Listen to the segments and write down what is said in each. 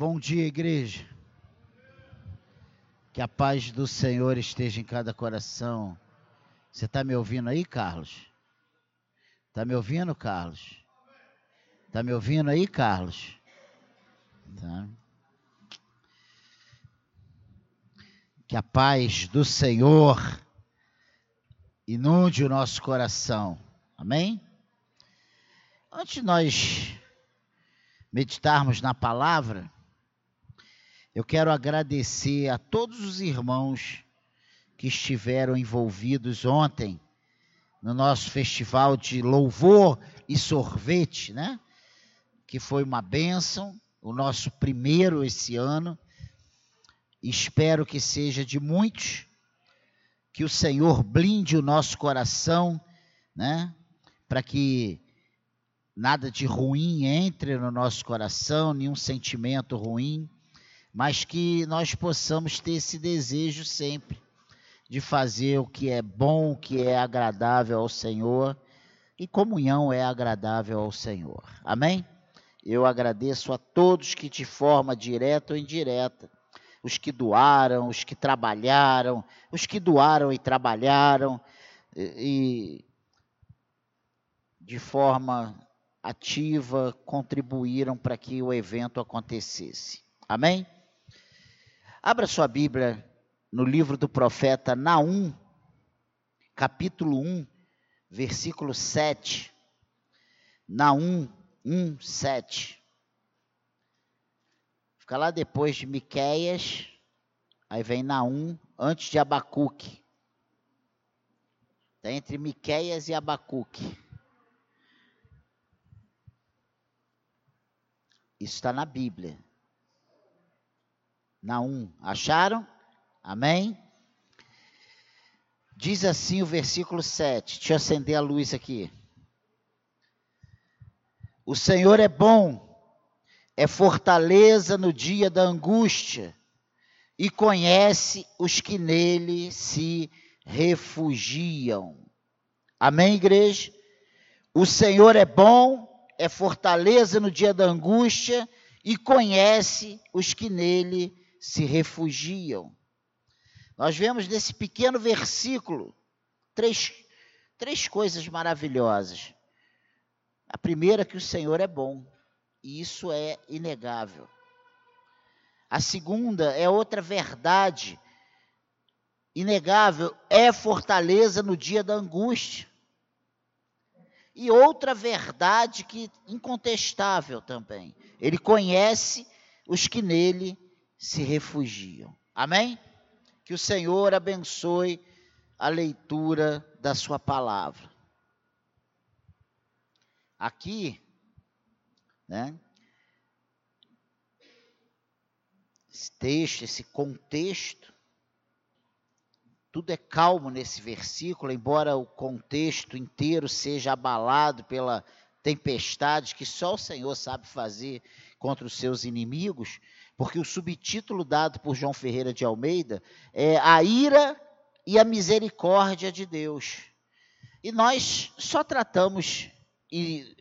Bom dia, igreja. Que a paz do Senhor esteja em cada coração. Você está me ouvindo aí, Carlos? Está me ouvindo, Carlos? Está me ouvindo aí, Carlos? Tá. Que a paz do Senhor inunde o nosso coração. Amém? Antes de nós meditarmos na palavra, eu quero agradecer a todos os irmãos que estiveram envolvidos ontem no nosso festival de louvor e sorvete, né? Que foi uma bênção, o nosso primeiro esse ano. Espero que seja de muitos, que o Senhor blinde o nosso coração, né? Para que nada de ruim entre no nosso coração, nenhum sentimento ruim mas que nós possamos ter esse desejo sempre de fazer o que é bom, o que é agradável ao Senhor, e comunhão é agradável ao Senhor. Amém? Eu agradeço a todos que de forma direta ou indireta, os que doaram, os que trabalharam, os que doaram e trabalharam, e, de forma ativa contribuíram para que o evento acontecesse. Amém? Abra sua Bíblia no livro do profeta Naum, capítulo 1, versículo 7. Naum 1, 7. Fica lá depois de Miqueias, aí vem Naum, antes de Abacuque. Está entre Miqueias e Abacuque. Isso está na Bíblia. Naum. Acharam? Amém? Diz assim o versículo 7. Deixa eu acender a luz aqui. O Senhor é bom, é fortaleza no dia da angústia, e conhece os que nele se refugiam. Amém, igreja? O Senhor é bom, é fortaleza no dia da angústia, e conhece os que nele se refugiam. Nós vemos nesse pequeno versículo três, três coisas maravilhosas. A primeira, que o Senhor é bom, e isso é inegável. A segunda é outra verdade inegável, é fortaleza no dia da angústia. E outra verdade que incontestável também, ele conhece os que nele se refugiam. Amém? Que o Senhor abençoe a leitura da Sua palavra. Aqui, né? Esse texto, esse contexto, tudo é calmo nesse versículo, embora o contexto inteiro seja abalado pela tempestade que só o Senhor sabe fazer contra os seus inimigos, porque o subtítulo dado por João Ferreira de Almeida é A Ira e a Misericórdia de Deus. E nós só tratamos e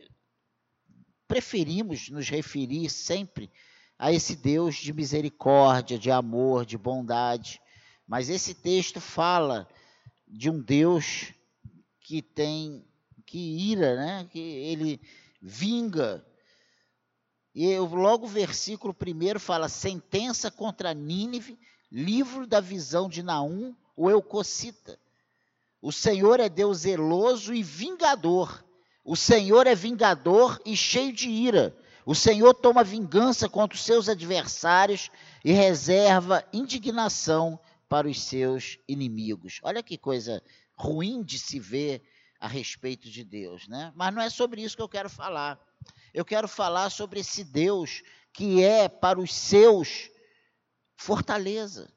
preferimos nos referir sempre a esse Deus de misericórdia, de amor, de bondade. Mas esse texto fala de um Deus que tem que ira, né? Que ele vinga e logo o versículo primeiro fala: sentença contra Nínive, livro da visão de Naum, o Eucocita. O Senhor é Deus zeloso e vingador. O Senhor é vingador e cheio de ira. O Senhor toma vingança contra os seus adversários e reserva indignação para os seus inimigos. Olha que coisa ruim de se ver a respeito de Deus, né? Mas não é sobre isso que eu quero falar eu quero falar sobre esse Deus que é para os seus fortaleza.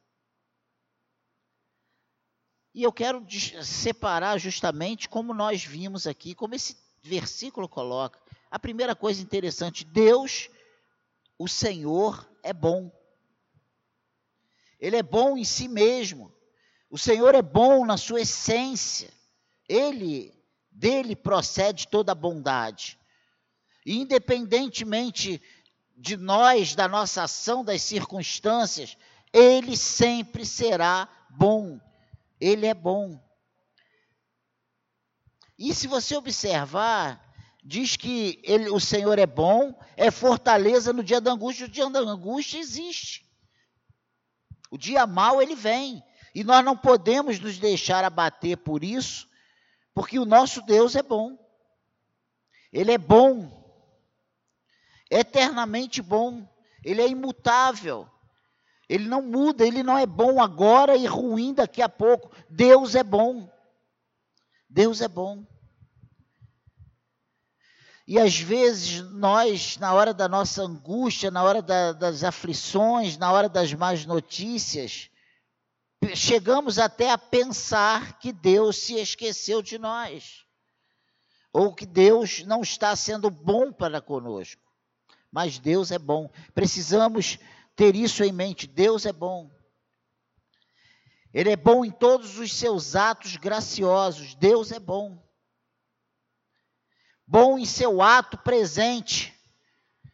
E eu quero separar justamente como nós vimos aqui, como esse versículo coloca. A primeira coisa interessante, Deus, o Senhor é bom. Ele é bom em si mesmo. O Senhor é bom na sua essência. Ele dele procede toda a bondade. Independentemente de nós, da nossa ação, das circunstâncias, ele sempre será bom. Ele é bom. E se você observar, diz que ele, o Senhor é bom, é fortaleza no dia da angústia. O dia da angústia existe. O dia mau ele vem. E nós não podemos nos deixar abater por isso, porque o nosso Deus é bom. Ele é bom. Eternamente bom. Ele é imutável. Ele não muda, ele não é bom agora e ruim daqui a pouco. Deus é bom. Deus é bom. E às vezes nós, na hora da nossa angústia, na hora da, das aflições, na hora das más notícias, chegamos até a pensar que Deus se esqueceu de nós, ou que Deus não está sendo bom para conosco. Mas Deus é bom. Precisamos ter isso em mente: Deus é bom. Ele é bom em todos os seus atos graciosos. Deus é bom bom em seu ato presente,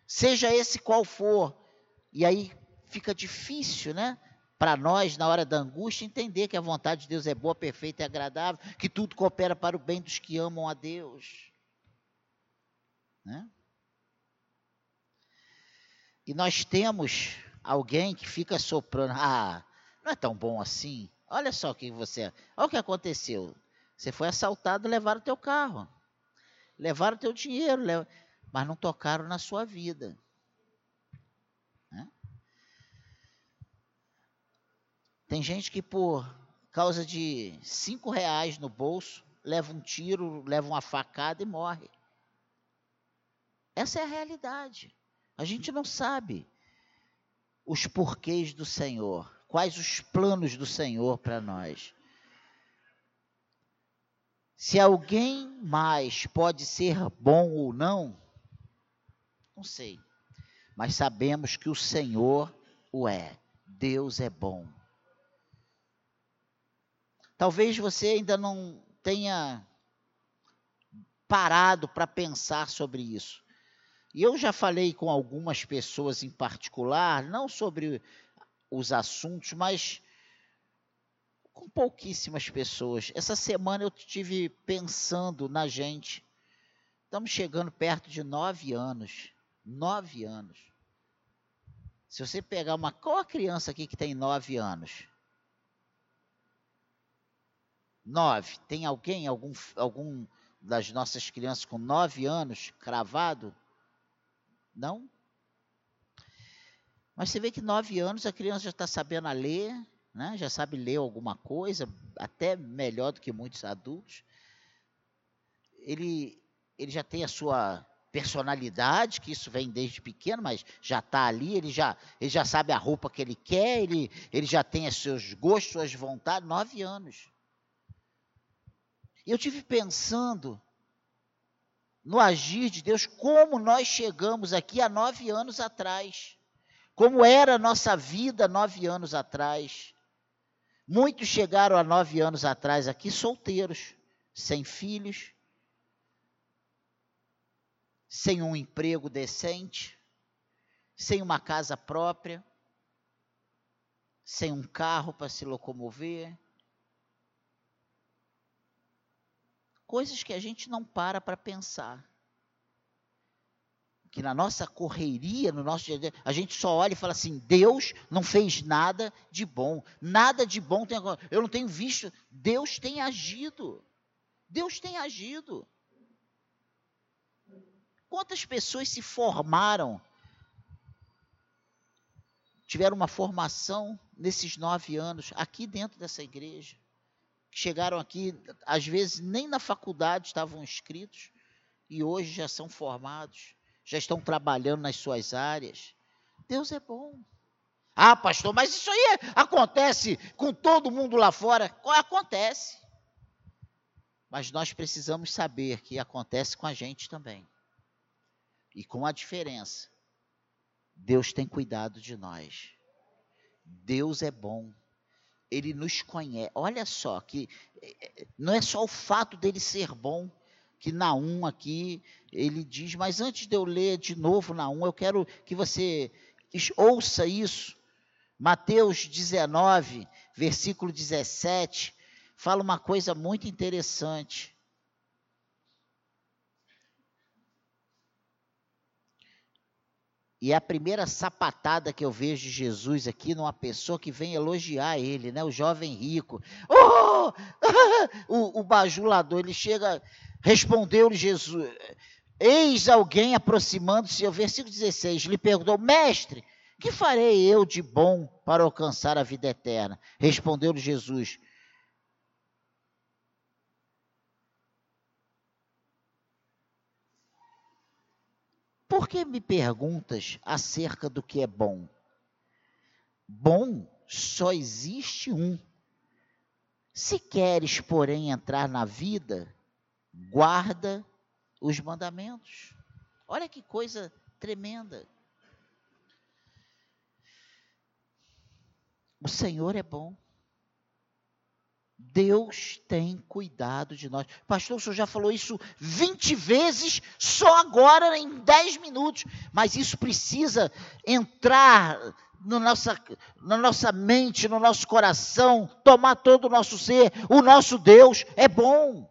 seja esse qual for. E aí fica difícil, né? Para nós, na hora da angústia, entender que a vontade de Deus é boa, perfeita e agradável, que tudo coopera para o bem dos que amam a Deus. Né? E nós temos alguém que fica soprando, ah, não é tão bom assim. Olha só o que você. Olha o que aconteceu. Você foi assaltado levaram o teu carro. Levaram o teu dinheiro, mas não tocaram na sua vida. Né? Tem gente que por causa de cinco reais no bolso leva um tiro, leva uma facada e morre. Essa é a realidade. A gente não sabe os porquês do Senhor, quais os planos do Senhor para nós. Se alguém mais pode ser bom ou não, não sei. Mas sabemos que o Senhor o é. Deus é bom. Talvez você ainda não tenha parado para pensar sobre isso. E eu já falei com algumas pessoas em particular, não sobre os assuntos, mas com pouquíssimas pessoas. Essa semana eu estive pensando na gente. Estamos chegando perto de nove anos. Nove anos. Se você pegar uma. Qual a criança aqui que tem nove anos? Nove. Tem alguém, algum, algum das nossas crianças com nove anos cravado? Não? Mas você vê que nove anos a criança já está sabendo a ler, né? já sabe ler alguma coisa, até melhor do que muitos adultos. Ele, ele já tem a sua personalidade, que isso vem desde pequeno, mas já está ali, ele já, ele já sabe a roupa que ele quer, ele, ele já tem os seus gostos, suas vontades, nove anos. Eu tive pensando no agir de Deus, como nós chegamos aqui há nove anos atrás, como era a nossa vida nove anos atrás. Muitos chegaram há nove anos atrás aqui solteiros, sem filhos, sem um emprego decente, sem uma casa própria, sem um carro para se locomover. Coisas que a gente não para para pensar que na nossa correria, no nosso dia a gente só olha e fala assim: Deus não fez nada de bom, nada de bom tem Eu não tenho visto. Deus tem agido. Deus tem agido. Quantas pessoas se formaram, tiveram uma formação nesses nove anos aqui dentro dessa igreja? Chegaram aqui, às vezes nem na faculdade estavam inscritos e hoje já são formados já estão trabalhando nas suas áreas. Deus é bom. Ah, pastor, mas isso aí acontece com todo mundo lá fora. Acontece. Mas nós precisamos saber que acontece com a gente também. E com a diferença. Deus tem cuidado de nós. Deus é bom. Ele nos conhece. Olha só que eh, eh, não é só o fato dele ser bom, que Naum aqui, ele diz, mas antes de eu ler de novo Naum, eu quero que você ouça isso. Mateus 19, versículo 17, fala uma coisa muito interessante. E a primeira sapatada que eu vejo de Jesus aqui numa pessoa que vem elogiar ele, né? O jovem rico. Oh! o, o bajulador, ele chega, respondeu-lhe Jesus. Eis alguém aproximando-se, o versículo 16, lhe perguntou, mestre, que farei eu de bom para alcançar a vida eterna? Respondeu-lhe Jesus, Por que me perguntas acerca do que é bom? Bom só existe um. Se queres, porém, entrar na vida, guarda os mandamentos. Olha que coisa tremenda. O Senhor é bom. Deus tem cuidado de nós. Pastor, o senhor já falou isso 20 vezes, só agora em 10 minutos. Mas isso precisa entrar no nossa, na nossa mente, no nosso coração, tomar todo o nosso ser. O nosso Deus é bom.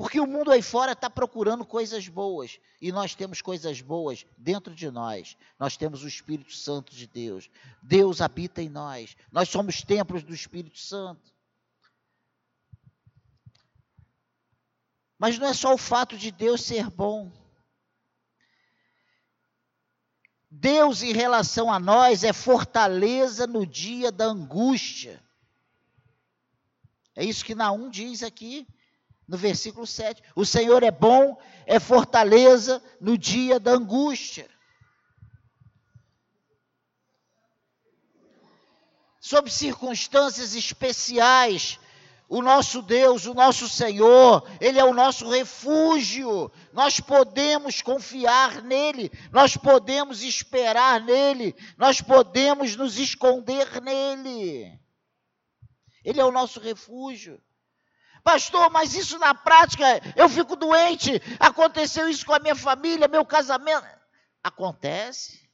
Porque o mundo aí fora está procurando coisas boas. E nós temos coisas boas dentro de nós. Nós temos o Espírito Santo de Deus. Deus habita em nós. Nós somos templos do Espírito Santo. Mas não é só o fato de Deus ser bom. Deus, em relação a nós, é fortaleza no dia da angústia. É isso que Naum diz aqui no versículo 7. O Senhor é bom, é fortaleza no dia da angústia. Sob circunstâncias especiais, o nosso Deus, o nosso Senhor, Ele é o nosso refúgio. Nós podemos confiar nele, nós podemos esperar nele, nós podemos nos esconder nele. Ele é o nosso refúgio. Pastor, mas isso na prática, eu fico doente, aconteceu isso com a minha família, meu casamento. Acontece.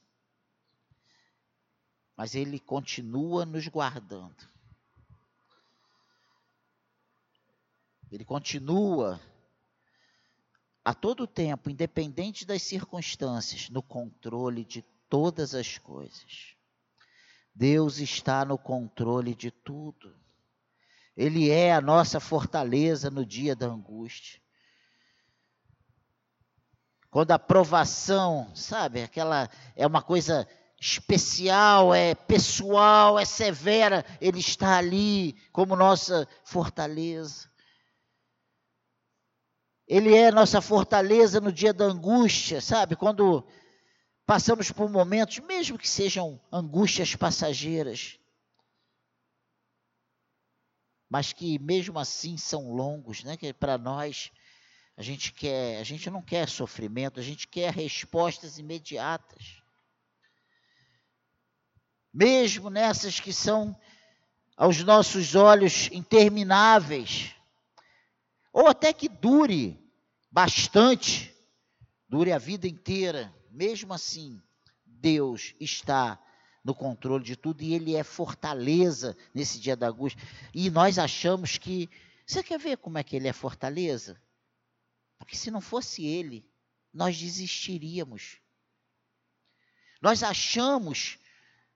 Mas Ele continua nos guardando. Ele continua a todo tempo, independente das circunstâncias, no controle de todas as coisas. Deus está no controle de tudo. Ele é a nossa fortaleza no dia da angústia. Quando a provação, sabe, aquela é uma coisa especial, é pessoal, é severa, ele está ali como nossa fortaleza. Ele é nossa fortaleza no dia da angústia, sabe? Quando passamos por momentos, mesmo que sejam angústias passageiras, mas que mesmo assim são longos, né? Que para nós a gente quer, a gente não quer sofrimento, a gente quer respostas imediatas. Mesmo nessas que são aos nossos olhos intermináveis, ou até que dure bastante, dure a vida inteira, mesmo assim, Deus está no controle de tudo e ele é fortaleza nesse dia da angústia. E nós achamos que. Você quer ver como é que ele é fortaleza? Porque se não fosse ele, nós desistiríamos. Nós achamos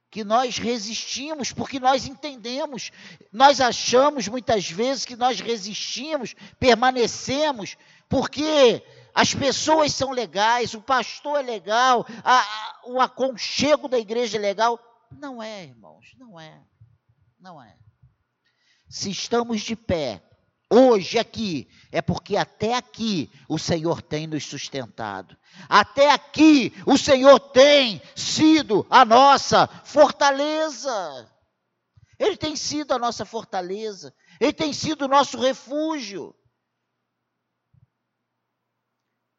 que nós resistimos porque nós entendemos. Nós achamos muitas vezes que nós resistimos, permanecemos, porque as pessoas são legais, o pastor é legal, a, a, o aconchego da igreja é legal. Não é, irmãos, não é. Não é. Se estamos de pé, hoje aqui, é porque até aqui o Senhor tem nos sustentado. Até aqui o Senhor tem sido a nossa fortaleza. Ele tem sido a nossa fortaleza. Ele tem sido o nosso refúgio.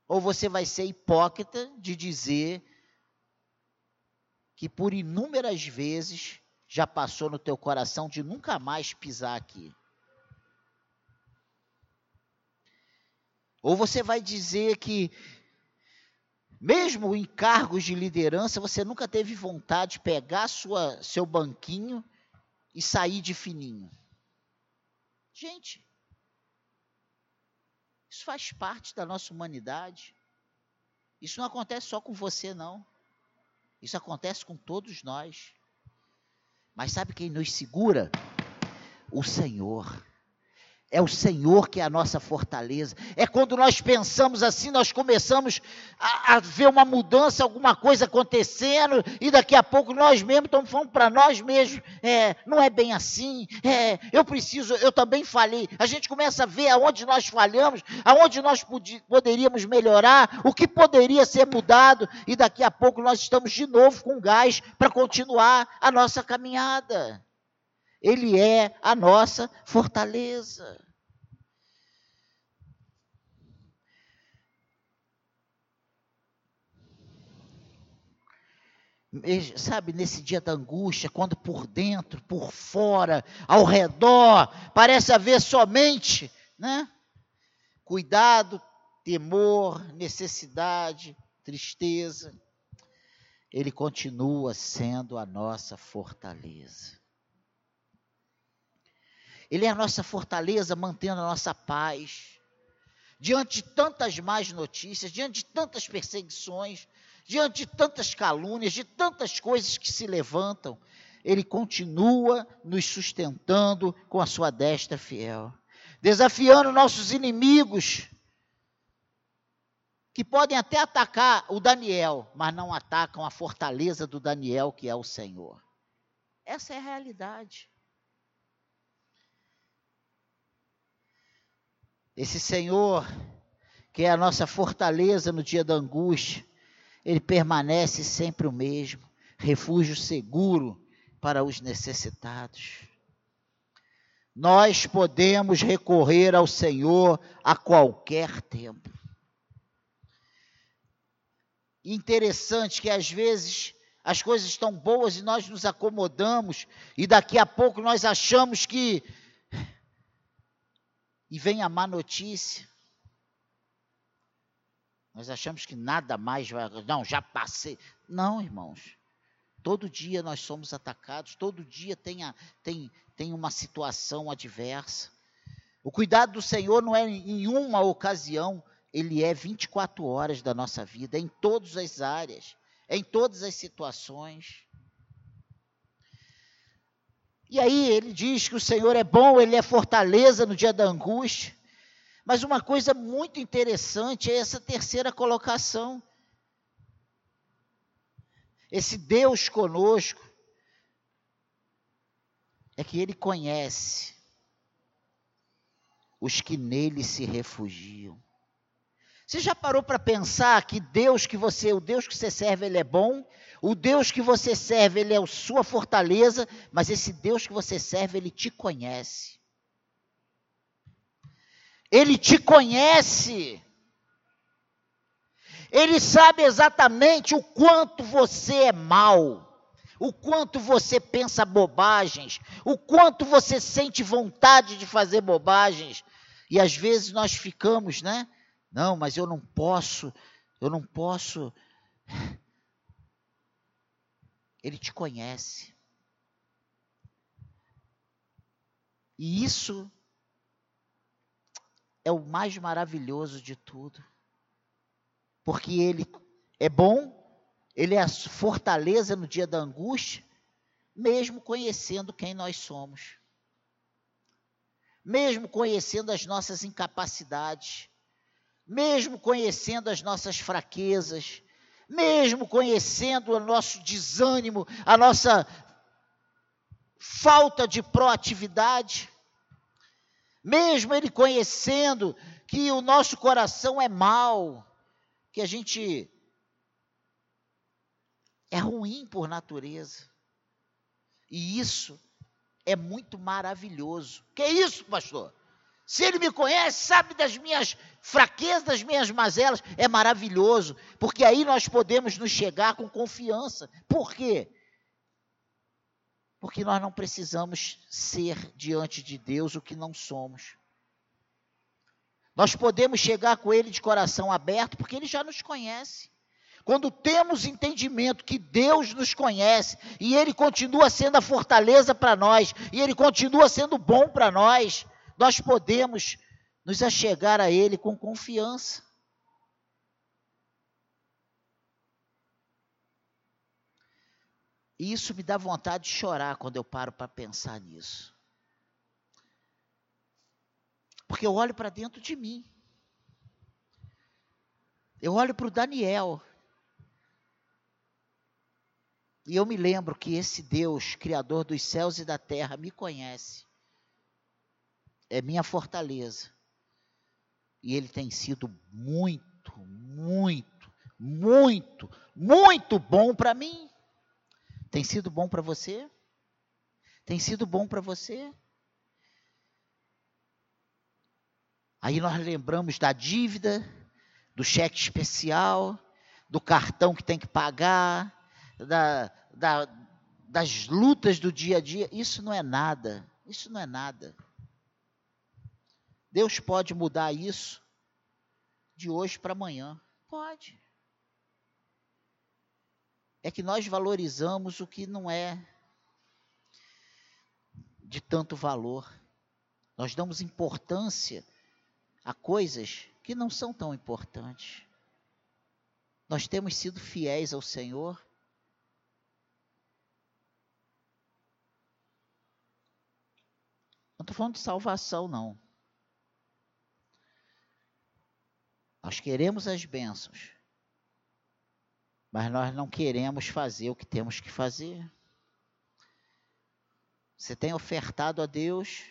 Ou você vai ser hipócrita de dizer que por inúmeras vezes já passou no teu coração de nunca mais pisar aqui. Ou você vai dizer que, mesmo em cargos de liderança, você nunca teve vontade de pegar sua, seu banquinho e sair de fininho. Gente, isso faz parte da nossa humanidade. Isso não acontece só com você, não. Isso acontece com todos nós. Mas sabe quem nos segura? O Senhor. É o Senhor que é a nossa fortaleza. É quando nós pensamos assim, nós começamos a, a, ver uma mudança, alguma coisa acontecendo, e daqui a pouco nós mesmos estamos falando para nós mesmos: é, não é bem assim, é, eu preciso, eu também falhei. A gente começa a ver aonde nós falhamos, aonde nós poderíamos melhorar, o que poderia ser mudado, e daqui a pouco nós estamos de novo com gás para continuar a nossa caminhada. Ele é a nossa fortaleza. Sabe, nesse dia da angústia, quando por dentro, por fora, ao redor, parece haver somente, né? Cuidado, temor, necessidade, tristeza. Ele continua sendo a nossa fortaleza. Ele é a nossa fortaleza, mantendo a nossa paz. Diante de tantas más notícias, diante de tantas perseguições, diante de tantas calúnias, de tantas coisas que se levantam, Ele continua nos sustentando com a sua destra fiel, desafiando nossos inimigos, que podem até atacar o Daniel, mas não atacam a fortaleza do Daniel, que é o Senhor. Essa é a realidade. Esse Senhor, que é a nossa fortaleza no dia da angústia, ele permanece sempre o mesmo, refúgio seguro para os necessitados. Nós podemos recorrer ao Senhor a qualquer tempo. Interessante que às vezes as coisas estão boas e nós nos acomodamos, e daqui a pouco nós achamos que e vem a má notícia. Nós achamos que nada mais vai. Não, já passei. Não, irmãos. Todo dia nós somos atacados, todo dia tem, a, tem, tem uma situação adversa. O cuidado do Senhor não é em uma ocasião, ele é 24 horas da nossa vida, em todas as áreas, em todas as situações. E aí ele diz que o Senhor é bom, ele é fortaleza no dia da angústia. Mas uma coisa muito interessante é essa terceira colocação. Esse Deus conosco é que ele conhece os que nele se refugiam. Você já parou para pensar que Deus que você, o Deus que você serve, ele é bom? O Deus que você serve, ele é a sua fortaleza, mas esse Deus que você serve, ele te conhece. Ele te conhece. Ele sabe exatamente o quanto você é mal, o quanto você pensa bobagens, o quanto você sente vontade de fazer bobagens. E às vezes nós ficamos, né? Não, mas eu não posso, eu não posso ele te conhece. E isso é o mais maravilhoso de tudo. Porque ele é bom, ele é a fortaleza no dia da angústia, mesmo conhecendo quem nós somos. Mesmo conhecendo as nossas incapacidades, mesmo conhecendo as nossas fraquezas, mesmo conhecendo o nosso desânimo, a nossa falta de proatividade, mesmo ele conhecendo que o nosso coração é mau, que a gente é ruim por natureza. E isso é muito maravilhoso. Que é isso, pastor? Se ele me conhece, sabe das minhas fraquezas, das minhas mazelas, é maravilhoso, porque aí nós podemos nos chegar com confiança. Por quê? Porque nós não precisamos ser diante de Deus o que não somos. Nós podemos chegar com Ele de coração aberto, porque Ele já nos conhece. Quando temos entendimento que Deus nos conhece e Ele continua sendo a fortaleza para nós, e Ele continua sendo bom para nós, nós podemos nos achegar a Ele com confiança. E isso me dá vontade de chorar quando eu paro para pensar nisso. Porque eu olho para dentro de mim. Eu olho para o Daniel. E eu me lembro que esse Deus, Criador dos céus e da terra, me conhece. É minha fortaleza. E ele tem sido muito, muito, muito, muito bom para mim. Tem sido bom para você? Tem sido bom para você? Aí nós lembramos da dívida, do cheque especial, do cartão que tem que pagar, da, da, das lutas do dia a dia. Isso não é nada. Isso não é nada. Deus pode mudar isso de hoje para amanhã. Pode. É que nós valorizamos o que não é de tanto valor. Nós damos importância a coisas que não são tão importantes. Nós temos sido fiéis ao Senhor Não estou falando de salvação, não. Nós queremos as bênçãos, mas nós não queremos fazer o que temos que fazer. Você tem ofertado a Deus,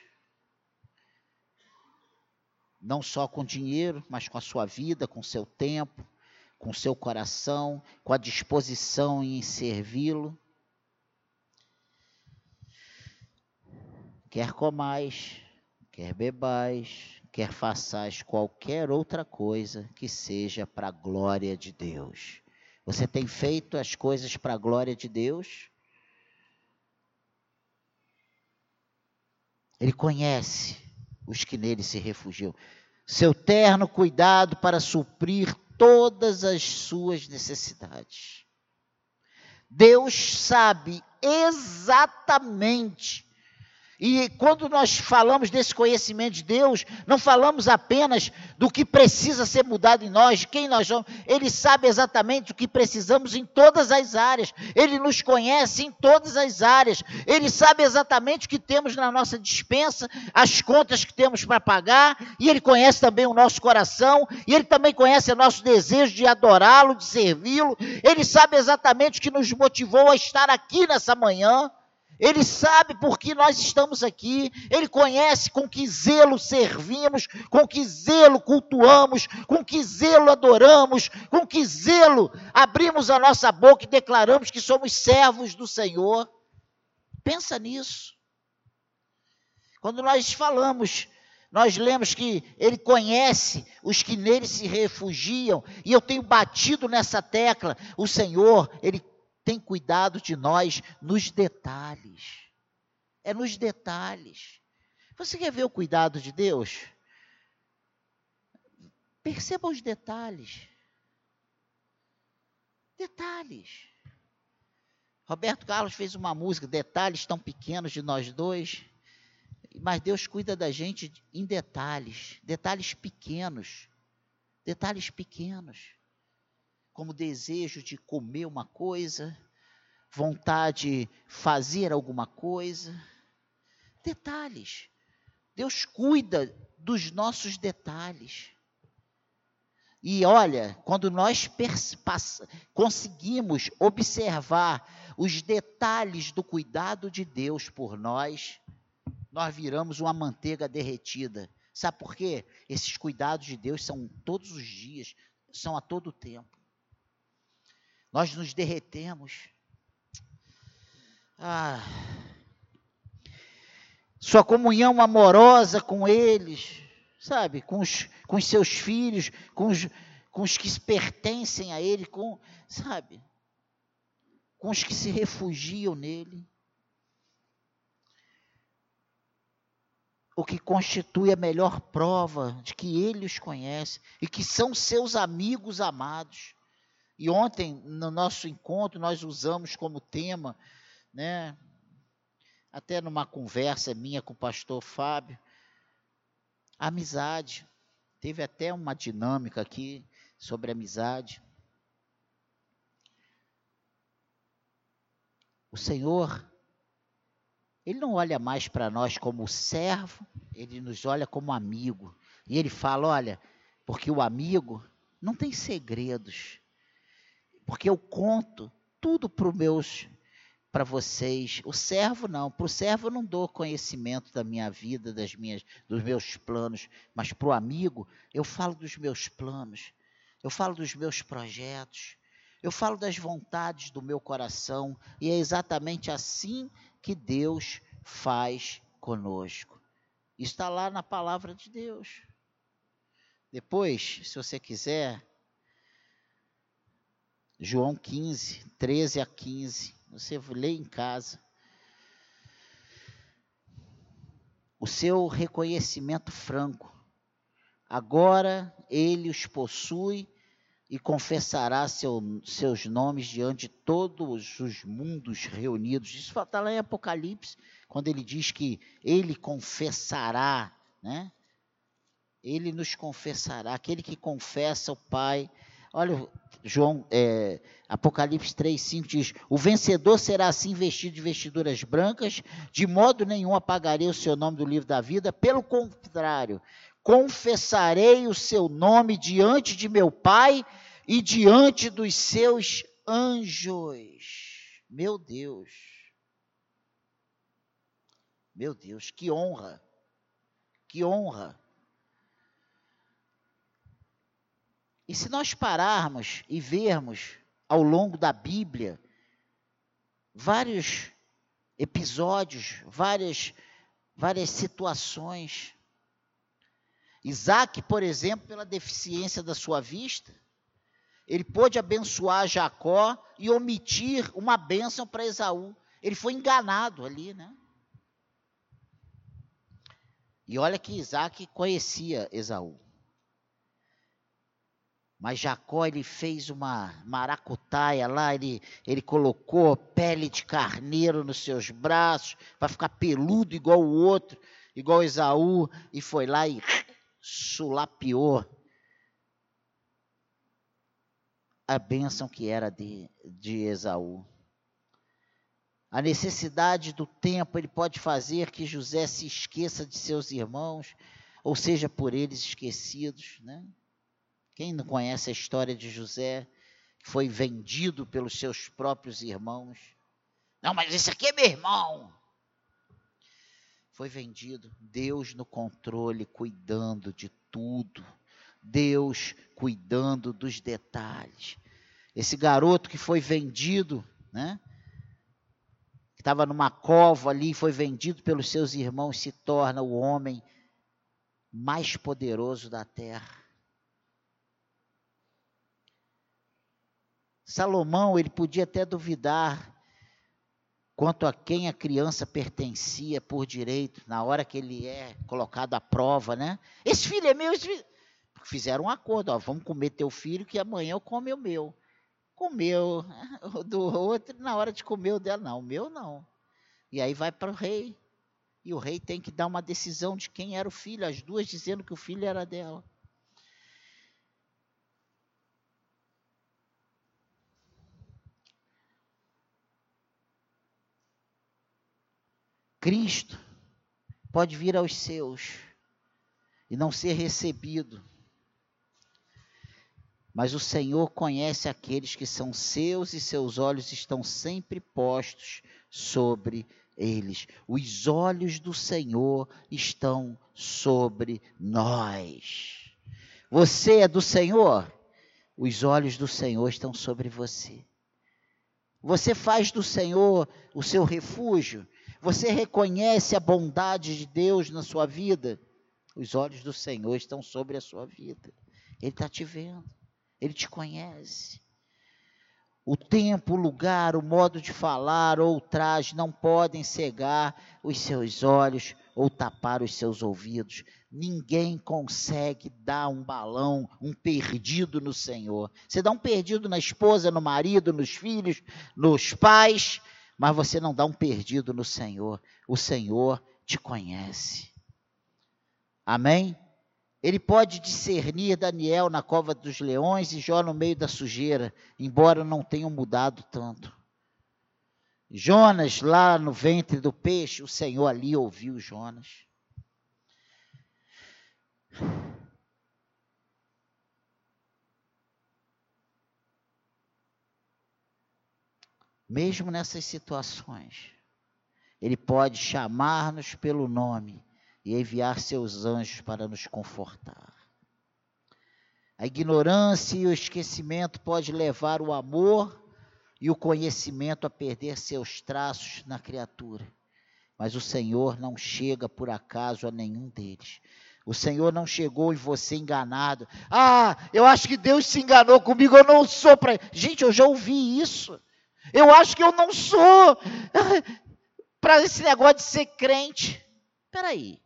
não só com dinheiro, mas com a sua vida, com o seu tempo, com o seu coração, com a disposição em servi-lo. Quer comais, quer bebais, quer façais qualquer outra coisa que seja para a glória de Deus. Você tem feito as coisas para a glória de Deus? Ele conhece os que nele se refugiam. Seu terno cuidado para suprir todas as suas necessidades. Deus sabe exatamente e quando nós falamos desse conhecimento de Deus, não falamos apenas do que precisa ser mudado em nós, de quem nós somos. Ele sabe exatamente o que precisamos em todas as áreas. Ele nos conhece em todas as áreas. Ele sabe exatamente o que temos na nossa dispensa, as contas que temos para pagar, e ele conhece também o nosso coração, e ele também conhece o nosso desejo de adorá-lo, de servi-lo. Ele sabe exatamente o que nos motivou a estar aqui nessa manhã. Ele sabe por que nós estamos aqui, ele conhece com que zelo servimos, com que zelo cultuamos, com que zelo adoramos, com que zelo abrimos a nossa boca e declaramos que somos servos do Senhor. Pensa nisso. Quando nós falamos, nós lemos que ele conhece os que nele se refugiam, e eu tenho batido nessa tecla. O Senhor, ele tem cuidado de nós nos detalhes. É nos detalhes. Você quer ver o cuidado de Deus? Perceba os detalhes. Detalhes. Roberto Carlos fez uma música, Detalhes Tão Pequenos de Nós Dois. Mas Deus cuida da gente em detalhes, detalhes pequenos. Detalhes pequenos como desejo de comer uma coisa, vontade de fazer alguma coisa. Detalhes. Deus cuida dos nossos detalhes. E olha, quando nós conseguimos observar os detalhes do cuidado de Deus por nós, nós viramos uma manteiga derretida. Sabe por quê? Esses cuidados de Deus são todos os dias, são a todo tempo nós nos derretemos. Ah, sua comunhão amorosa com eles, sabe, com os, com os seus filhos, com os, com os que pertencem a ele, com, sabe, com os que se refugiam nele. o que constitui a melhor prova de que ele os conhece e que são seus amigos amados. E ontem, no nosso encontro, nós usamos como tema, né, até numa conversa minha com o pastor Fábio, amizade. Teve até uma dinâmica aqui sobre amizade. O Senhor, Ele não olha mais para nós como servo, Ele nos olha como amigo. E Ele fala: olha, porque o amigo não tem segredos porque eu conto tudo para meus para vocês. O servo não, para o servo eu não dou conhecimento da minha vida, das minhas, dos meus planos, mas para o amigo eu falo dos meus planos, eu falo dos meus projetos, eu falo das vontades do meu coração e é exatamente assim que Deus faz conosco. Está lá na palavra de Deus. Depois, se você quiser, João 15, 13 a 15. Você lê em casa. O seu reconhecimento franco. Agora ele os possui e confessará seu, seus nomes diante de todos os mundos reunidos. Isso está lá em Apocalipse, quando ele diz que ele confessará, né? Ele nos confessará, aquele que confessa o Pai Olha, João, é, Apocalipse 3, 5 diz: O vencedor será assim vestido de vestiduras brancas, de modo nenhum apagarei o seu nome do livro da vida, pelo contrário, confessarei o seu nome diante de meu Pai e diante dos seus anjos. Meu Deus. Meu Deus, que honra. Que honra. E se nós pararmos e vermos ao longo da Bíblia vários episódios, várias, várias situações. Isaac, por exemplo, pela deficiência da sua vista, ele pôde abençoar Jacó e omitir uma bênção para Esaú. Ele foi enganado ali, né? E olha que Isaac conhecia Esaú. Mas Jacó ele fez uma maracutaia lá, ele, ele colocou pele de carneiro nos seus braços para ficar peludo igual o outro, igual Esaú, e foi lá e sulapiou a bênção que era de, de Esaú. A necessidade do tempo ele pode fazer que José se esqueça de seus irmãos, ou seja, por eles esquecidos, né? Quem não conhece a história de José, que foi vendido pelos seus próprios irmãos? Não, mas esse aqui é meu irmão. Foi vendido. Deus no controle, cuidando de tudo. Deus cuidando dos detalhes. Esse garoto que foi vendido, né? Que estava numa cova ali, foi vendido pelos seus irmãos, se torna o homem mais poderoso da terra. Salomão, ele podia até duvidar quanto a quem a criança pertencia por direito, na hora que ele é colocado à prova, né? Esse filho é meu, filho... Fizeram um acordo, ó, vamos comer teu filho que amanhã eu como o meu. Comeu do outro, na hora de comer o dela, não, o meu não. E aí vai para o rei. E o rei tem que dar uma decisão de quem era o filho, as duas dizendo que o filho era dela. Cristo pode vir aos seus e não ser recebido. Mas o Senhor conhece aqueles que são seus e seus olhos estão sempre postos sobre eles. Os olhos do Senhor estão sobre nós. Você é do Senhor? Os olhos do Senhor estão sobre você. Você faz do Senhor o seu refúgio? Você reconhece a bondade de Deus na sua vida? Os olhos do Senhor estão sobre a sua vida. Ele está te vendo. Ele te conhece. O tempo, o lugar, o modo de falar ou o traje não podem cegar os seus olhos, ou tapar os seus ouvidos. Ninguém consegue dar um balão, um perdido no Senhor. Você dá um perdido na esposa, no marido, nos filhos, nos pais, mas você não dá um perdido no Senhor. O Senhor te conhece. Amém? Ele pode discernir Daniel na cova dos leões e Jó no meio da sujeira, embora não tenham mudado tanto. Jonas lá no ventre do peixe, o Senhor ali ouviu Jonas. Mesmo nessas situações, Ele pode chamar-nos pelo nome e enviar seus anjos para nos confortar. A ignorância e o esquecimento pode levar o amor e o conhecimento a perder seus traços na criatura. Mas o Senhor não chega por acaso a nenhum deles. O Senhor não chegou em você enganado. Ah, eu acho que Deus se enganou comigo, eu não sou para. Gente, eu já ouvi isso. Eu acho que eu não sou para esse negócio de ser crente. Espera aí.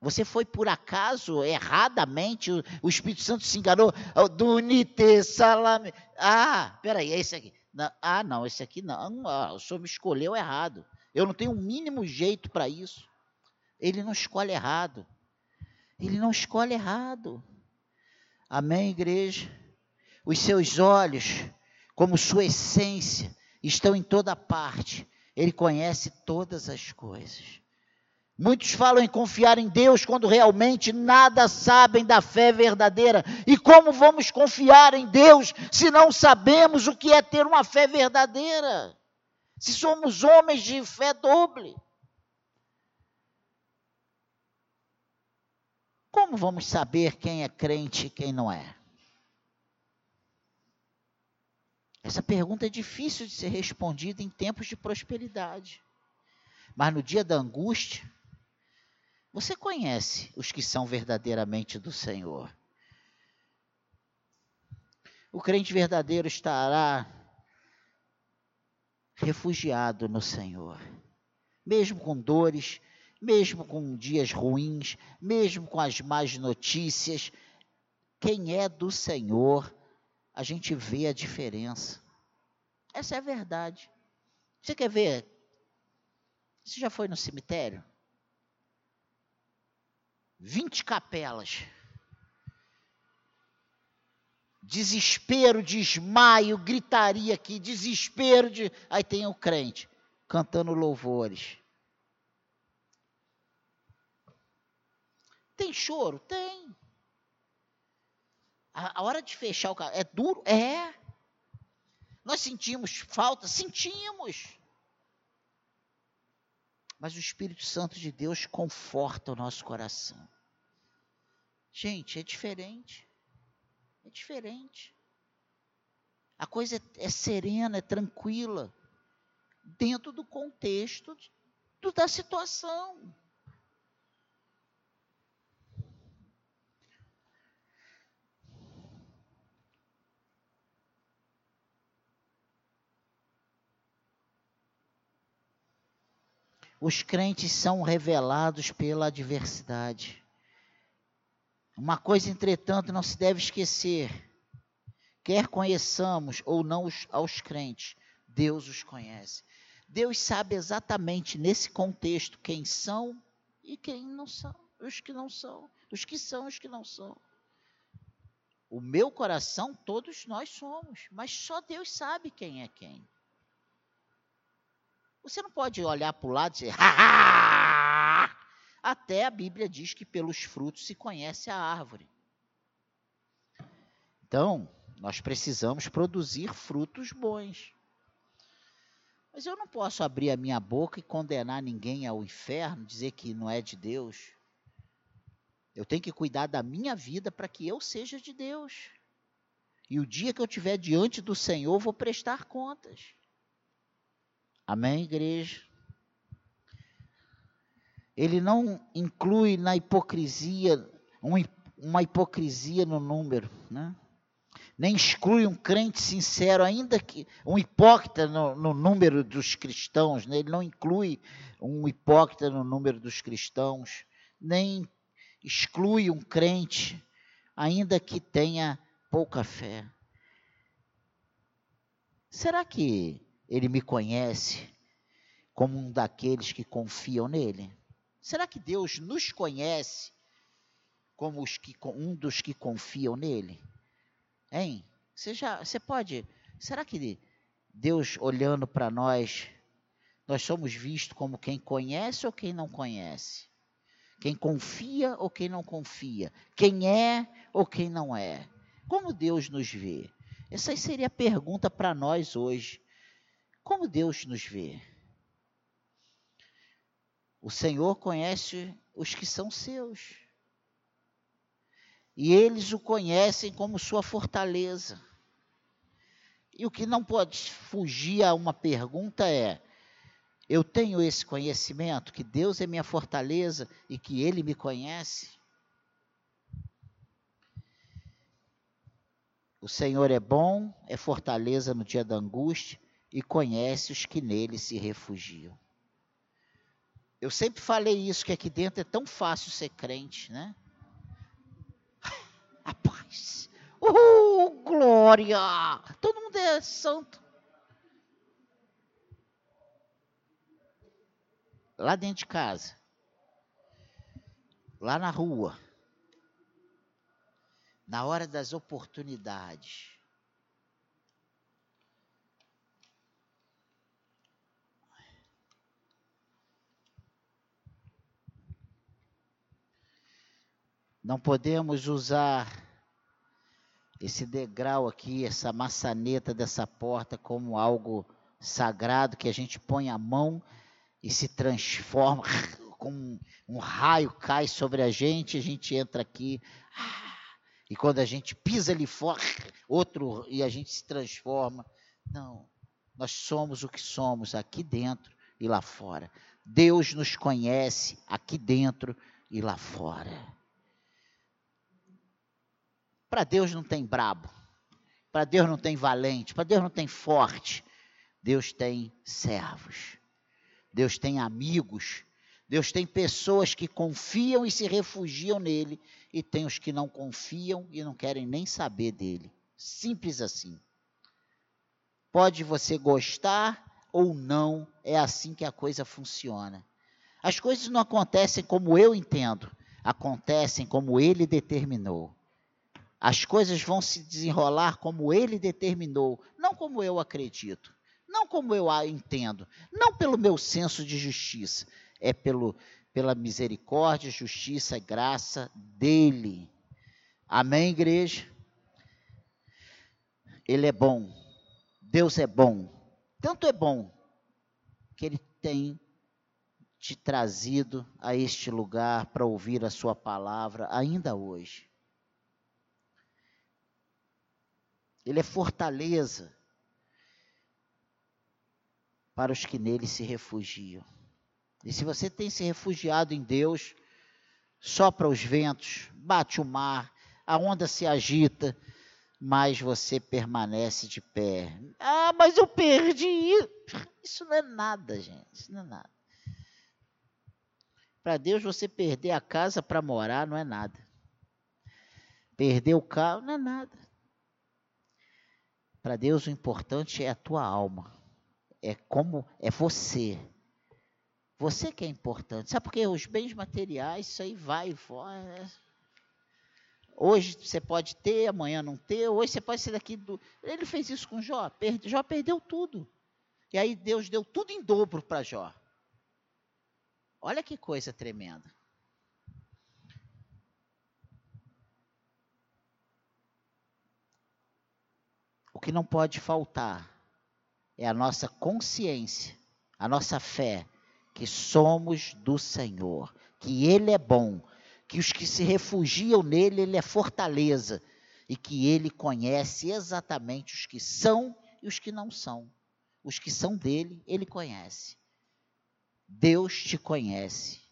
Você foi por acaso, erradamente, o, o Espírito Santo se enganou. Do Nite Salame. Ah, peraí, é esse aqui. Não, ah, não, esse aqui não. Ah, o senhor me escolheu errado. Eu não tenho o um mínimo jeito para isso. Ele não escolhe errado. Ele não escolhe errado. Amém, igreja? Os seus olhos, como sua essência, estão em toda parte. Ele conhece todas as coisas. Muitos falam em confiar em Deus quando realmente nada sabem da fé verdadeira. E como vamos confiar em Deus se não sabemos o que é ter uma fé verdadeira? Se somos homens de fé doble. Como vamos saber quem é crente e quem não é? Essa pergunta é difícil de ser respondida em tempos de prosperidade. Mas no dia da angústia, você conhece os que são verdadeiramente do Senhor. O crente verdadeiro estará refugiado no Senhor, mesmo com dores, mesmo com dias ruins, mesmo com as más notícias. Quem é do Senhor, a gente vê a diferença. Essa é a verdade. Você quer ver? Você já foi no cemitério? 20 capelas. Desespero, desmaio, gritaria aqui, desespero de. Aí tem o crente cantando louvores. Tem choro? Tem. A, a hora de fechar o carro é duro? É. Nós sentimos falta? Sentimos. Mas o Espírito Santo de Deus conforta o nosso coração. Gente, é diferente. É diferente. A coisa é, é serena, é tranquila, dentro do contexto do, da situação. Os crentes são revelados pela adversidade. Uma coisa, entretanto, não se deve esquecer: quer conheçamos ou não os, aos crentes, Deus os conhece. Deus sabe exatamente nesse contexto quem são e quem não são, os que não são, os que são os que não são. O meu coração, todos nós somos, mas só Deus sabe quem é quem. Você não pode olhar para o lado e dizer, ha, ha! Até a Bíblia diz que pelos frutos se conhece a árvore. Então, nós precisamos produzir frutos bons. Mas eu não posso abrir a minha boca e condenar ninguém ao inferno, dizer que não é de Deus. Eu tenho que cuidar da minha vida para que eu seja de Deus. E o dia que eu estiver diante do Senhor, vou prestar contas. Amém, igreja? Ele não inclui na hipocrisia, uma hipocrisia no número, né? nem exclui um crente sincero, ainda que um hipócrita no, no número dos cristãos, né? ele não inclui um hipócrita no número dos cristãos, nem exclui um crente, ainda que tenha pouca fé. Será que ele me conhece como um daqueles que confiam nele? Será que Deus nos conhece como os que, um dos que confiam nele? Hein? Você, já, você pode. Será que Deus olhando para nós, nós somos vistos como quem conhece ou quem não conhece? Quem confia ou quem não confia? Quem é ou quem não é? Como Deus nos vê? Essa seria a pergunta para nós hoje. Como Deus nos vê? O Senhor conhece os que são seus. E eles o conhecem como sua fortaleza. E o que não pode fugir a uma pergunta é: eu tenho esse conhecimento que Deus é minha fortaleza e que Ele me conhece? O Senhor é bom, é fortaleza no dia da angústia e conhece os que nele se refugiam. Eu sempre falei isso, que aqui dentro é tão fácil ser crente, né? A paz. Uhul, glória! Todo mundo é santo. lá dentro de casa, lá na rua, na hora das oportunidades. Não podemos usar esse degrau aqui, essa maçaneta dessa porta como algo sagrado que a gente põe a mão e se transforma, como um raio cai sobre a gente, a gente entra aqui, e quando a gente pisa ali fora, outro, e a gente se transforma. Não, nós somos o que somos aqui dentro e lá fora. Deus nos conhece aqui dentro e lá fora. Para Deus não tem brabo, para Deus não tem valente, para Deus não tem forte. Deus tem servos. Deus tem amigos, Deus tem pessoas que confiam e se refugiam nele, e tem os que não confiam e não querem nem saber dele. Simples assim. Pode você gostar ou não, é assim que a coisa funciona. As coisas não acontecem como eu entendo, acontecem como ele determinou. As coisas vão se desenrolar como ele determinou, não como eu acredito não como eu a entendo, não pelo meu senso de justiça, é pelo, pela misericórdia, justiça e graça dele. Amém, igreja? Ele é bom, Deus é bom, tanto é bom que ele tem te trazido a este lugar para ouvir a sua palavra ainda hoje. Ele é fortaleza para os que nele se refugiam. E se você tem se refugiado em Deus, sopra os ventos, bate o mar, a onda se agita, mas você permanece de pé. Ah, mas eu perdi. Isso não é nada, gente. Isso não é nada. Para Deus, você perder a casa para morar não é nada. Perder o carro não é nada. Para Deus, o importante é a tua alma é como é você. Você que é importante. Sabe por quê? Os bens materiais, isso aí vai e vai. Hoje você pode ter, amanhã não ter. Hoje você pode ser daqui do. Ele fez isso com Jó. Perde... Jó perdeu tudo. E aí Deus deu tudo em dobro para Jó. Olha que coisa tremenda. O que não pode faltar é a nossa consciência, a nossa fé, que somos do Senhor, que Ele é bom, que os que se refugiam nele, Ele é fortaleza, e que Ele conhece exatamente os que são e os que não são. Os que são dele, Ele conhece. Deus te conhece.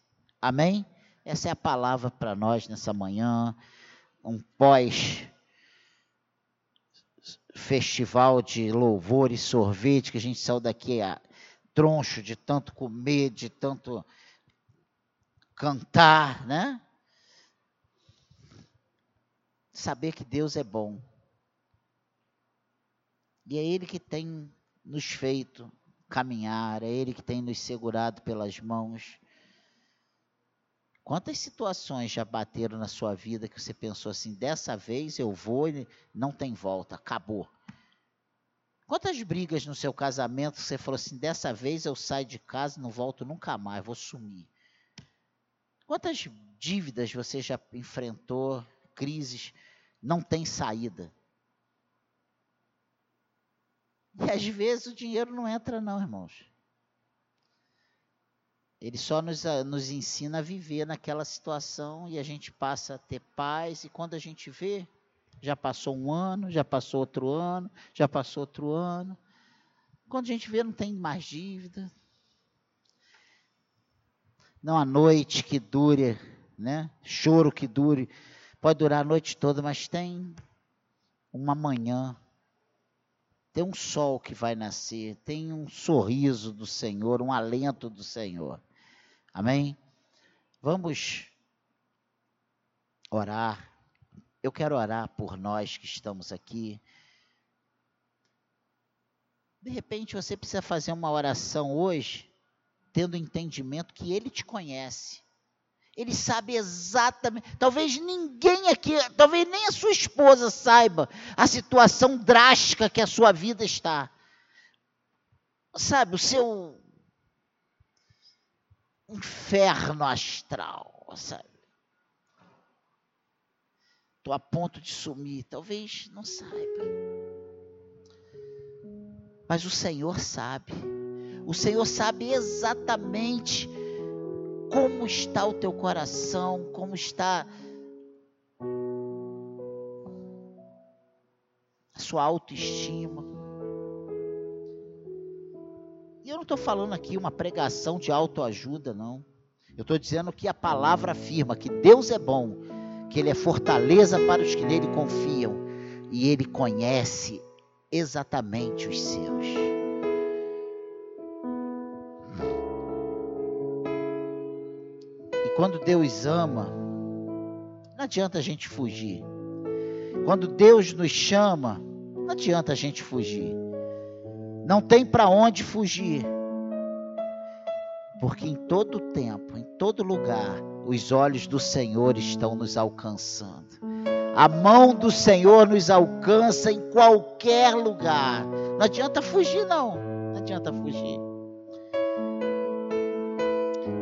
Amém? Essa é a palavra para nós nessa manhã, um pós festival de louvor e sorvete, que a gente saiu daqui a troncho de tanto comer, de tanto cantar, né? Saber que Deus é bom. E é Ele que tem nos feito caminhar, é Ele que tem nos segurado pelas mãos. Quantas situações já bateram na sua vida que você pensou assim, dessa vez eu vou e não tem volta, acabou. Quantas brigas no seu casamento você falou assim, dessa vez eu saio de casa e não volto nunca mais, vou sumir. Quantas dívidas você já enfrentou, crises, não tem saída. E às vezes o dinheiro não entra não, irmãos. Ele só nos, ah, nos ensina a viver naquela situação e a gente passa a ter paz. E quando a gente vê, já passou um ano, já passou outro ano, já passou outro ano. Quando a gente vê, não tem mais dívida. Não há noite que dure, né? Choro que dure. Pode durar a noite toda, mas tem uma manhã. Tem um sol que vai nascer, tem um sorriso do Senhor, um alento do Senhor. Amém? Vamos orar. Eu quero orar por nós que estamos aqui. De repente você precisa fazer uma oração hoje, tendo entendimento que Ele te conhece. Ele sabe exatamente. Talvez ninguém aqui, talvez nem a sua esposa saiba a situação drástica que a sua vida está. Sabe, o seu inferno astral, sabe? Estou a ponto de sumir. Talvez não saiba. Mas o Senhor sabe. O Senhor sabe exatamente como está o teu coração, como está a sua autoestima eu não estou falando aqui uma pregação de autoajuda, não. Eu estou dizendo que a palavra afirma que Deus é bom, que Ele é fortaleza para os que nele confiam e Ele conhece exatamente os seus. Quando Deus ama, não adianta a gente fugir. Quando Deus nos chama, não adianta a gente fugir. Não tem para onde fugir. Porque em todo tempo, em todo lugar, os olhos do Senhor estão nos alcançando. A mão do Senhor nos alcança em qualquer lugar. Não adianta fugir, não. Não adianta fugir.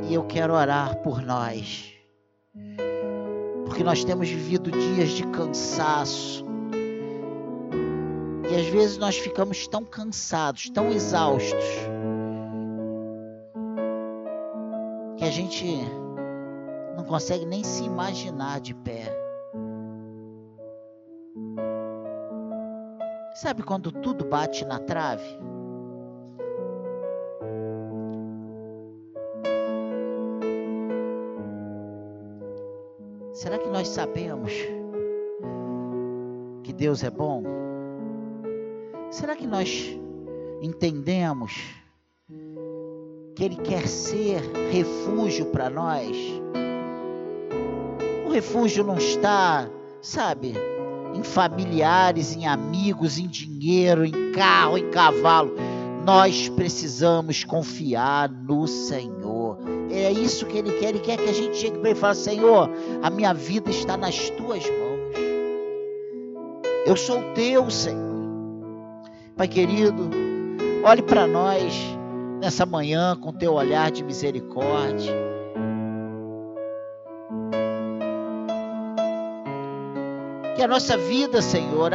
E eu quero orar por nós. Porque nós temos vivido dias de cansaço, e às vezes nós ficamos tão cansados, tão exaustos, que a gente não consegue nem se imaginar de pé. Sabe quando tudo bate na trave? Será que nós sabemos que Deus é bom? Será que nós entendemos que Ele quer ser refúgio para nós? O refúgio não está, sabe, em familiares, em amigos, em dinheiro, em carro, em cavalo. Nós precisamos confiar no Senhor. É isso que Ele quer. Ele quer que a gente chegue para Ele e fale: Senhor, a minha vida está nas tuas mãos. Eu sou teu, Senhor. Pai querido, olhe para nós nessa manhã com teu olhar de misericórdia. Que a nossa vida, Senhor,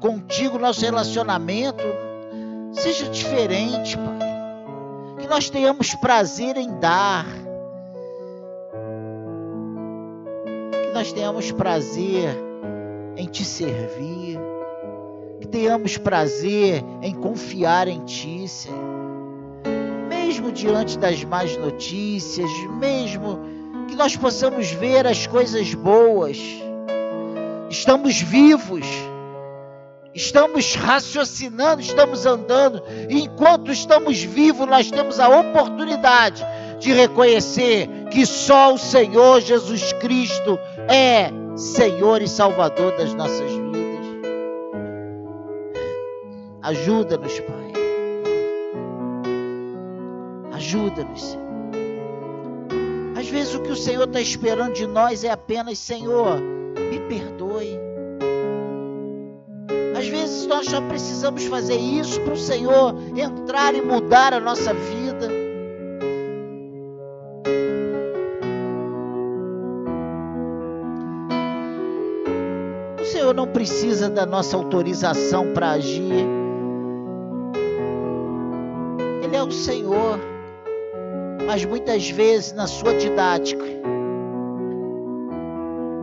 contigo, nosso relacionamento seja diferente, Pai. Que nós tenhamos prazer em dar. Que nós tenhamos prazer em te servir que tenhamos prazer em confiar em Ti, Senhor. Mesmo diante das más notícias, mesmo que nós possamos ver as coisas boas, estamos vivos, estamos raciocinando, estamos andando, e enquanto estamos vivos, nós temos a oportunidade de reconhecer que só o Senhor Jesus Cristo é Senhor e Salvador das nossas vidas. Ajuda-nos, Pai. Ajuda-nos, Senhor. Às vezes o que o Senhor está esperando de nós é apenas, Senhor, me perdoe. Às vezes nós só precisamos fazer isso para o Senhor entrar e mudar a nossa vida. O Senhor não precisa da nossa autorização para agir. Ele é o Senhor. Mas muitas vezes na sua didática,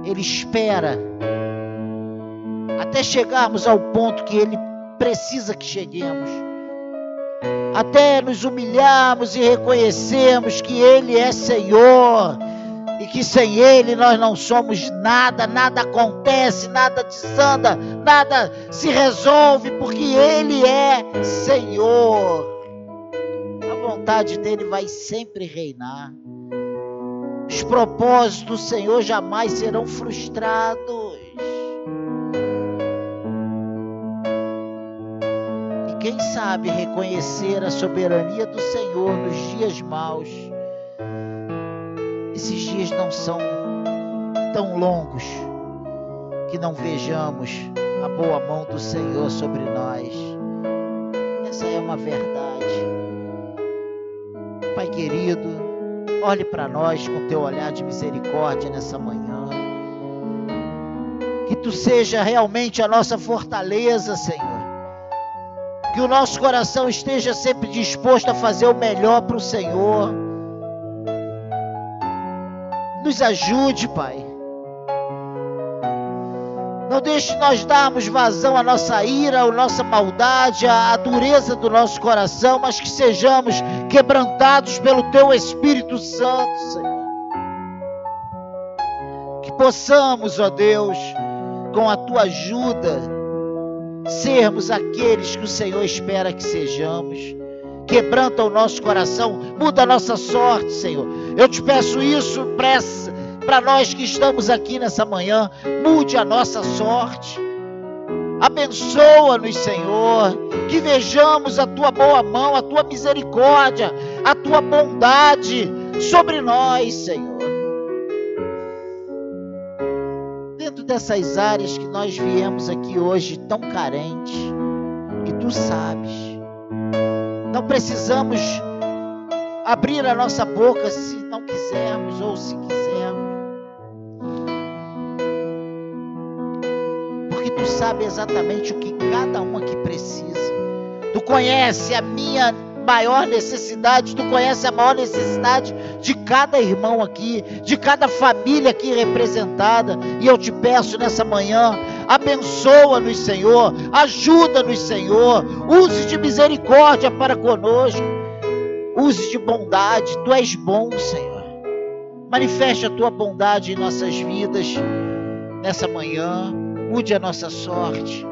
Ele espera até chegarmos ao ponto que Ele precisa que cheguemos. Até nos humilharmos e reconhecermos que Ele é Senhor e que sem Ele nós não somos nada, nada acontece, nada desanda, nada se resolve, porque Ele é Senhor. A vontade dele vai sempre reinar. Os propósitos do Senhor jamais serão frustrados. Quem sabe reconhecer a soberania do Senhor nos dias maus, esses dias não são tão longos que não vejamos a boa mão do Senhor sobre nós. Essa é uma verdade. Pai querido, olhe para nós com teu olhar de misericórdia nessa manhã. Que tu seja realmente a nossa fortaleza, Senhor que o nosso coração esteja sempre disposto a fazer o melhor para o Senhor. Nos ajude, Pai. Não deixe nós darmos vazão à nossa ira, à nossa maldade, à dureza do nosso coração, mas que sejamos quebrantados pelo Teu Espírito Santo, Senhor. Que possamos, ó Deus, com a Tua ajuda, sermos aqueles que o Senhor espera que sejamos. Quebranta o nosso coração, muda a nossa sorte, Senhor. Eu te peço isso para nós que estamos aqui nessa manhã. Mude a nossa sorte. Abençoa-nos, Senhor. Que vejamos a tua boa mão, a tua misericórdia, a tua bondade sobre nós, Senhor. Dessas áreas que nós viemos aqui hoje tão carentes, que tu sabes. Não precisamos abrir a nossa boca se não quisermos ou se quisermos. Porque tu sabes exatamente o que cada um aqui precisa. Tu conhece a minha maior necessidade, tu conhece a maior necessidade de cada irmão aqui, de cada família aqui representada. E eu te peço nessa manhã, abençoa-nos, Senhor, ajuda-nos, Senhor, use de misericórdia para conosco, use de bondade, tu és bom, Senhor. Manifeste a tua bondade em nossas vidas nessa manhã, mude a nossa sorte,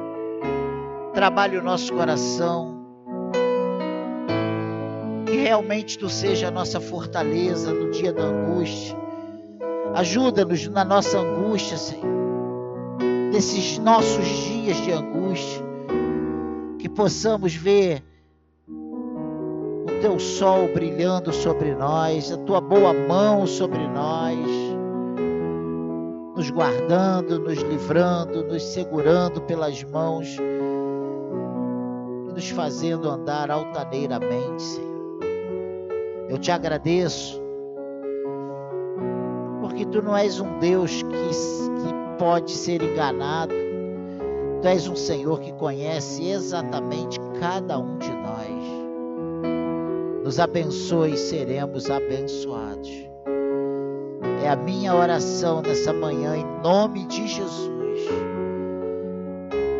trabalhe o nosso coração que realmente tu seja a nossa fortaleza no dia da angústia. Ajuda-nos na nossa angústia, Senhor. Nesses nossos dias de angústia, que possamos ver o teu sol brilhando sobre nós, a tua boa mão sobre nós, nos guardando, nos livrando, nos segurando pelas mãos e nos fazendo andar altaneiramente, Senhor. Eu te agradeço, porque tu não és um Deus que, que pode ser enganado, tu és um Senhor que conhece exatamente cada um de nós. Nos abençoe e seremos abençoados. É a minha oração nessa manhã, em nome de Jesus.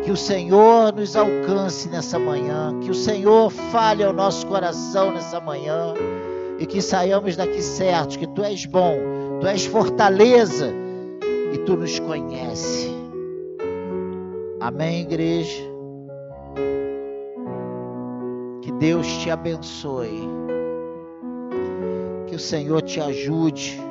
Que o Senhor nos alcance nessa manhã, que o Senhor fale ao nosso coração nessa manhã e que saiamos daqui certos, que tu és bom, tu és fortaleza e tu nos conhece. Amém, igreja. Que Deus te abençoe. Que o Senhor te ajude